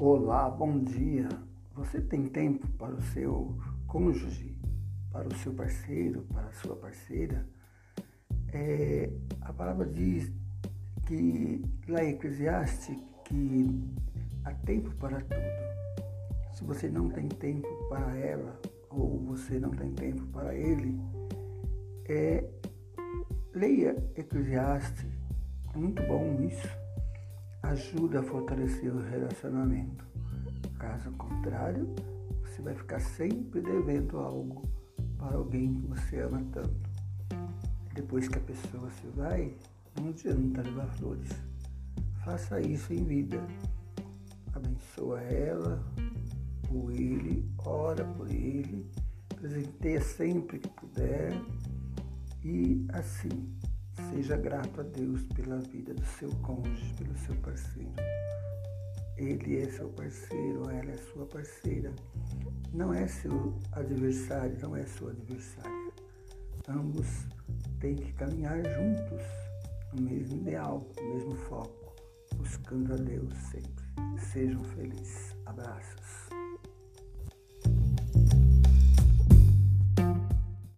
Olá, bom dia. Você tem tempo para o seu cônjuge, para o seu parceiro, para a sua parceira? É, a palavra diz que lá em Eclesiastes que há tempo para tudo. Se você não tem tempo para ela ou você não tem tempo para ele, é, leia Eclesiastes. Muito bom isso ajuda a fortalecer o relacionamento. Caso contrário, você vai ficar sempre devendo algo para alguém que você ama tanto. Depois que a pessoa se vai, não adianta levar flores. Faça isso em vida. Abençoa ela ou ele, ora por ele, presenteia sempre que puder e assim Seja grato a Deus pela vida do seu cônjuge, pelo seu parceiro. Ele é seu parceiro, ela é sua parceira. Não é seu adversário, não é sua adversária. Ambos têm que caminhar juntos no mesmo ideal, no mesmo foco, buscando a Deus sempre. Sejam felizes. Abraços.